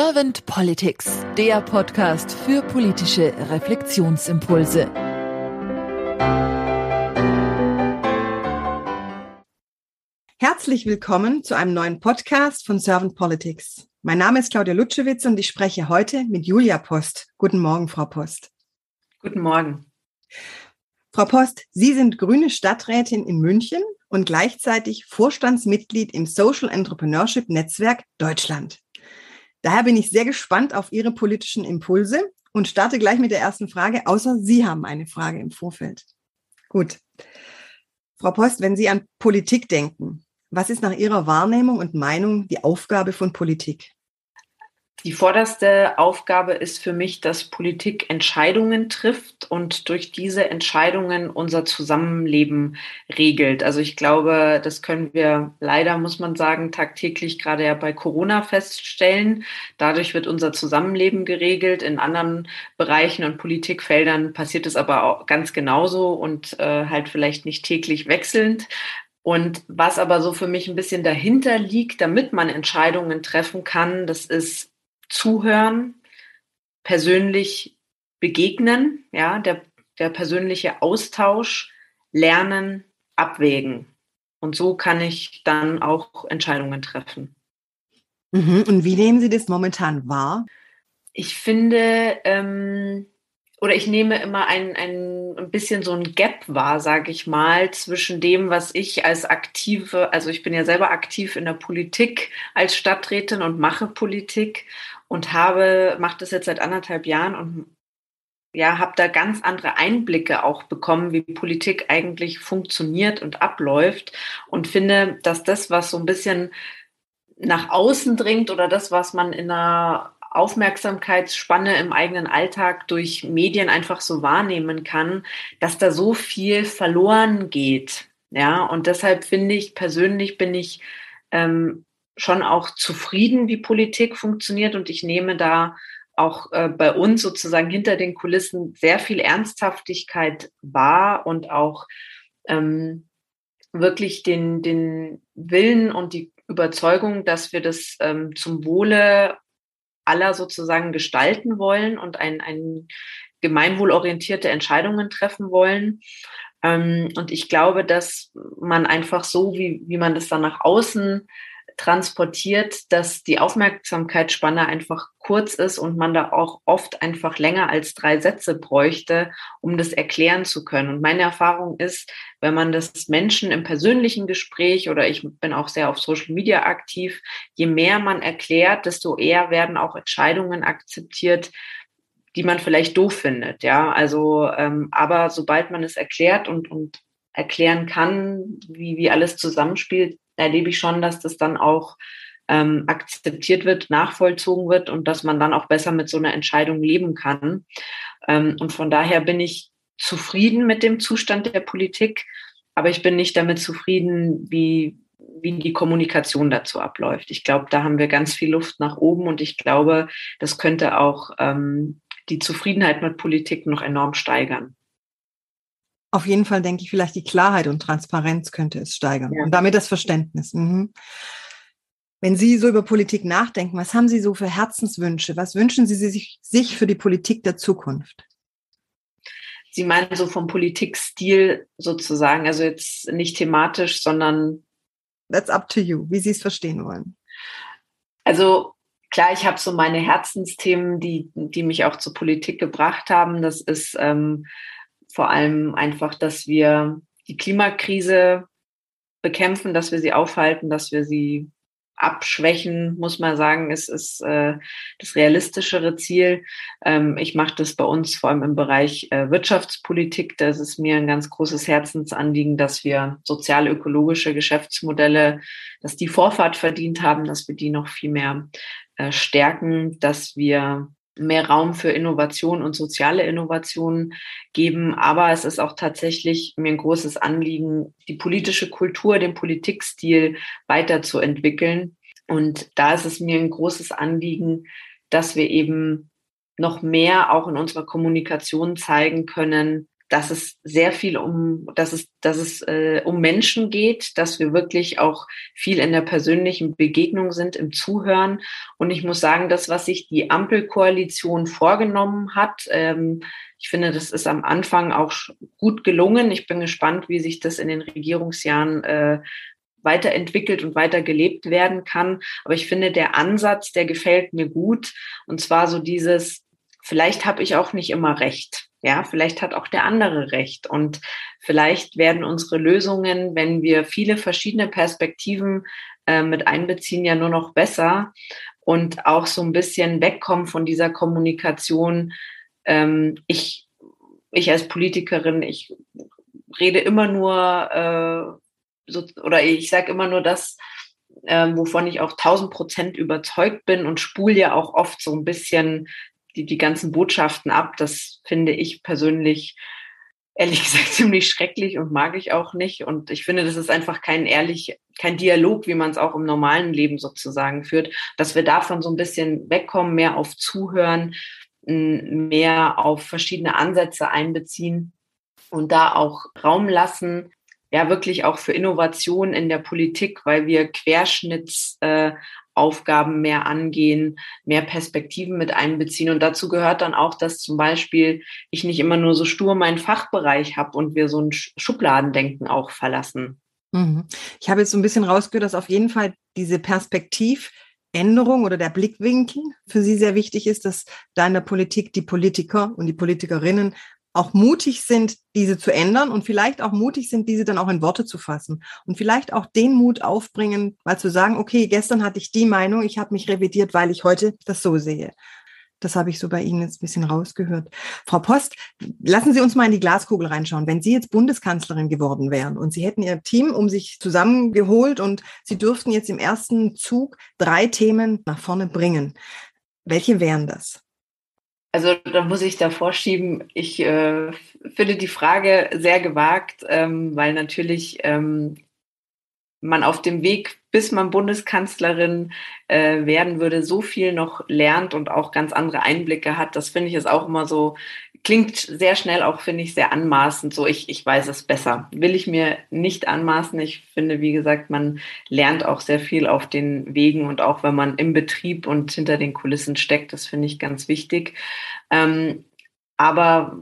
Servant Politics, der Podcast für politische Reflexionsimpulse. Herzlich willkommen zu einem neuen Podcast von Servant Politics. Mein Name ist Claudia Lutschewitz und ich spreche heute mit Julia Post. Guten Morgen, Frau Post. Guten Morgen. Frau Post, Sie sind grüne Stadträtin in München und gleichzeitig Vorstandsmitglied im Social Entrepreneurship Netzwerk Deutschland. Daher bin ich sehr gespannt auf Ihre politischen Impulse und starte gleich mit der ersten Frage, außer Sie haben eine Frage im Vorfeld. Gut. Frau Post, wenn Sie an Politik denken, was ist nach Ihrer Wahrnehmung und Meinung die Aufgabe von Politik? Die vorderste Aufgabe ist für mich, dass Politik Entscheidungen trifft und durch diese Entscheidungen unser Zusammenleben regelt. Also ich glaube, das können wir leider, muss man sagen, tagtäglich gerade ja bei Corona feststellen. Dadurch wird unser Zusammenleben geregelt. In anderen Bereichen und Politikfeldern passiert es aber auch ganz genauso und äh, halt vielleicht nicht täglich wechselnd. Und was aber so für mich ein bisschen dahinter liegt, damit man Entscheidungen treffen kann, das ist zuhören, persönlich begegnen, ja, der, der persönliche Austausch, lernen, abwägen. Und so kann ich dann auch Entscheidungen treffen. Mhm. Und wie nehmen Sie das momentan wahr? Ich finde, ähm, oder ich nehme immer ein, ein, ein bisschen so ein Gap wahr, sage ich mal, zwischen dem, was ich als aktive, also ich bin ja selber aktiv in der Politik als Stadträtin und mache Politik und habe, mache das jetzt seit anderthalb Jahren und ja, habe da ganz andere Einblicke auch bekommen, wie Politik eigentlich funktioniert und abläuft und finde, dass das, was so ein bisschen nach außen dringt oder das, was man in einer Aufmerksamkeitsspanne im eigenen Alltag durch Medien einfach so wahrnehmen kann, dass da so viel verloren geht. Ja, und deshalb finde ich persönlich bin ich ähm, schon auch zufrieden, wie Politik funktioniert und ich nehme da auch äh, bei uns sozusagen hinter den Kulissen sehr viel Ernsthaftigkeit wahr und auch ähm, wirklich den, den Willen und die Überzeugung, dass wir das ähm, zum Wohle aller sozusagen gestalten wollen und ein, ein gemeinwohlorientierte Entscheidungen treffen wollen. Ähm, und ich glaube, dass man einfach so, wie, wie man das dann nach außen transportiert, dass die Aufmerksamkeitsspanne einfach kurz ist und man da auch oft einfach länger als drei Sätze bräuchte, um das erklären zu können. Und meine Erfahrung ist, wenn man das Menschen im persönlichen Gespräch oder ich bin auch sehr auf Social Media aktiv, je mehr man erklärt, desto eher werden auch Entscheidungen akzeptiert, die man vielleicht doof findet, ja. Also, ähm, aber sobald man es erklärt und, und erklären kann, wie, wie alles zusammenspielt, erlebe ich schon, dass das dann auch ähm, akzeptiert wird, nachvollzogen wird und dass man dann auch besser mit so einer Entscheidung leben kann. Ähm, und von daher bin ich zufrieden mit dem Zustand der Politik, aber ich bin nicht damit zufrieden, wie, wie die Kommunikation dazu abläuft. Ich glaube, da haben wir ganz viel Luft nach oben und ich glaube, das könnte auch ähm, die Zufriedenheit mit Politik noch enorm steigern. Auf jeden Fall denke ich, vielleicht die Klarheit und Transparenz könnte es steigern ja. und damit das Verständnis. Mhm. Wenn Sie so über Politik nachdenken, was haben Sie so für Herzenswünsche? Was wünschen Sie sich, sich für die Politik der Zukunft? Sie meinen so vom Politikstil sozusagen, also jetzt nicht thematisch, sondern. That's up to you, wie Sie es verstehen wollen. Also klar, ich habe so meine Herzensthemen, die, die mich auch zur Politik gebracht haben. Das ist ähm, vor allem einfach, dass wir die Klimakrise bekämpfen, dass wir sie aufhalten, dass wir sie abschwächen, muss man sagen, ist, ist äh, das realistischere Ziel. Ähm, ich mache das bei uns vor allem im Bereich äh, Wirtschaftspolitik. Das ist mir ein ganz großes Herzensanliegen, dass wir sozial-ökologische Geschäftsmodelle, dass die Vorfahrt verdient haben, dass wir die noch viel mehr äh, stärken, dass wir mehr Raum für Innovation und soziale Innovation geben. Aber es ist auch tatsächlich mir ein großes Anliegen, die politische Kultur, den Politikstil weiterzuentwickeln. Und da ist es mir ein großes Anliegen, dass wir eben noch mehr auch in unserer Kommunikation zeigen können, dass es sehr viel um, dass es, dass es äh, um Menschen geht, dass wir wirklich auch viel in der persönlichen Begegnung sind, im Zuhören. Und ich muss sagen, das, was sich die Ampelkoalition vorgenommen hat, ähm, ich finde, das ist am Anfang auch gut gelungen. Ich bin gespannt, wie sich das in den Regierungsjahren äh, weiterentwickelt und weiter gelebt werden kann. Aber ich finde, der Ansatz, der gefällt mir gut. Und zwar so dieses, vielleicht habe ich auch nicht immer recht. Ja, vielleicht hat auch der andere recht. Und vielleicht werden unsere Lösungen, wenn wir viele verschiedene Perspektiven äh, mit einbeziehen, ja nur noch besser und auch so ein bisschen wegkommen von dieser Kommunikation. Ähm, ich, ich als Politikerin, ich rede immer nur äh, so, oder ich sage immer nur das, äh, wovon ich auch tausend Prozent überzeugt bin und spule ja auch oft so ein bisschen die, die ganzen Botschaften ab. Das finde ich persönlich ehrlich gesagt ziemlich schrecklich und mag ich auch nicht. Und ich finde, das ist einfach kein ehrlich, kein Dialog, wie man es auch im normalen Leben sozusagen führt, dass wir davon so ein bisschen wegkommen, mehr auf Zuhören, mehr auf verschiedene Ansätze einbeziehen und da auch Raum lassen, ja wirklich auch für Innovation in der Politik, weil wir Querschnittsaufgaben äh, mehr angehen, mehr Perspektiven mit einbeziehen. Und dazu gehört dann auch, dass zum Beispiel ich nicht immer nur so stur meinen Fachbereich habe und wir so ein Schubladendenken auch verlassen. Mhm. Ich habe jetzt so ein bisschen rausgehört, dass auf jeden Fall diese Perspektivänderung oder der Blickwinkel für Sie sehr wichtig ist, dass da in der Politik die Politiker und die Politikerinnen auch mutig sind, diese zu ändern und vielleicht auch mutig sind, diese dann auch in Worte zu fassen und vielleicht auch den Mut aufbringen, mal zu sagen, okay, gestern hatte ich die Meinung, ich habe mich revidiert, weil ich heute das so sehe. Das habe ich so bei Ihnen jetzt ein bisschen rausgehört. Frau Post, lassen Sie uns mal in die Glaskugel reinschauen. Wenn Sie jetzt Bundeskanzlerin geworden wären und Sie hätten Ihr Team um sich zusammengeholt und Sie dürften jetzt im ersten Zug drei Themen nach vorne bringen, welche wären das? Also da muss ich davor schieben, ich äh, finde die Frage sehr gewagt, ähm, weil natürlich ähm, man auf dem Weg, bis man Bundeskanzlerin äh, werden würde, so viel noch lernt und auch ganz andere Einblicke hat. Das finde ich ist auch immer so, klingt sehr schnell auch, finde ich, sehr anmaßend. So, ich, ich weiß es besser. Will ich mir nicht anmaßen. Ich finde, wie gesagt, man lernt auch sehr viel auf den Wegen und auch wenn man im Betrieb und hinter den Kulissen steckt, das finde ich ganz wichtig. Ähm, aber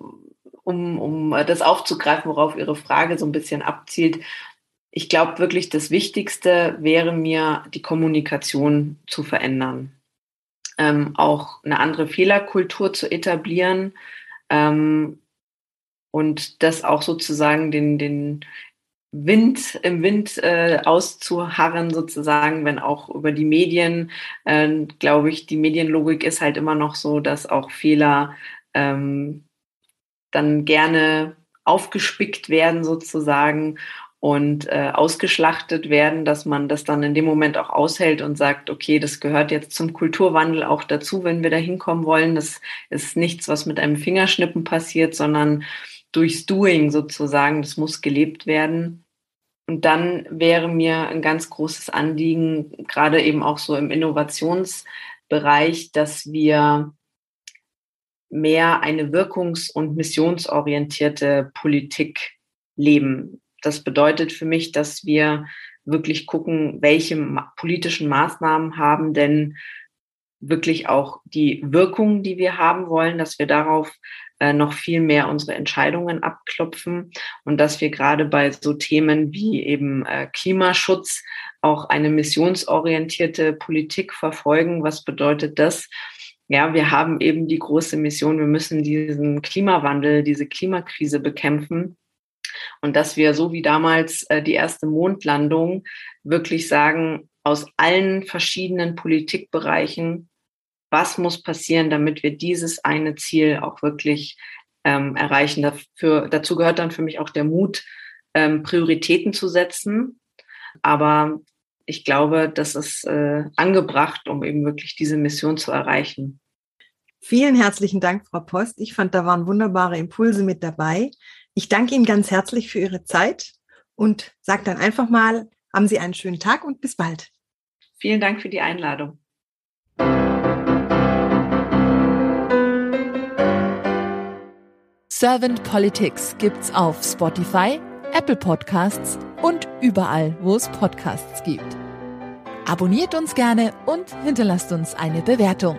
um, um das aufzugreifen, worauf Ihre Frage so ein bisschen abzielt, ich glaube wirklich, das Wichtigste wäre mir, die Kommunikation zu verändern. Ähm, auch eine andere Fehlerkultur zu etablieren ähm, und das auch sozusagen den, den Wind im Wind äh, auszuharren, sozusagen, wenn auch über die Medien, äh, glaube ich, die Medienlogik ist halt immer noch so, dass auch Fehler ähm, dann gerne aufgespickt werden sozusagen und äh, ausgeschlachtet werden, dass man das dann in dem Moment auch aushält und sagt, okay, das gehört jetzt zum Kulturwandel auch dazu, wenn wir da hinkommen wollen. Das ist nichts, was mit einem Fingerschnippen passiert, sondern durchs Doing sozusagen. Das muss gelebt werden. Und dann wäre mir ein ganz großes Anliegen, gerade eben auch so im Innovationsbereich, dass wir mehr eine wirkungs- und missionsorientierte Politik leben. Das bedeutet für mich, dass wir wirklich gucken, welche politischen Maßnahmen haben denn wirklich auch die Wirkung, die wir haben wollen, dass wir darauf äh, noch viel mehr unsere Entscheidungen abklopfen und dass wir gerade bei so Themen wie eben äh, Klimaschutz auch eine missionsorientierte Politik verfolgen. Was bedeutet das? Ja, wir haben eben die große Mission, wir müssen diesen Klimawandel, diese Klimakrise bekämpfen. Und dass wir so wie damals äh, die erste Mondlandung wirklich sagen, aus allen verschiedenen Politikbereichen, was muss passieren, damit wir dieses eine Ziel auch wirklich ähm, erreichen. Dafür, dazu gehört dann für mich auch der Mut, ähm, Prioritäten zu setzen. Aber ich glaube, das ist äh, angebracht, um eben wirklich diese Mission zu erreichen. Vielen herzlichen Dank, Frau Post. Ich fand, da waren wunderbare Impulse mit dabei. Ich danke Ihnen ganz herzlich für Ihre Zeit und sage dann einfach mal, haben Sie einen schönen Tag und bis bald. Vielen Dank für die Einladung. Servant Politics gibt's auf Spotify, Apple Podcasts und überall, wo es Podcasts gibt. Abonniert uns gerne und hinterlasst uns eine Bewertung.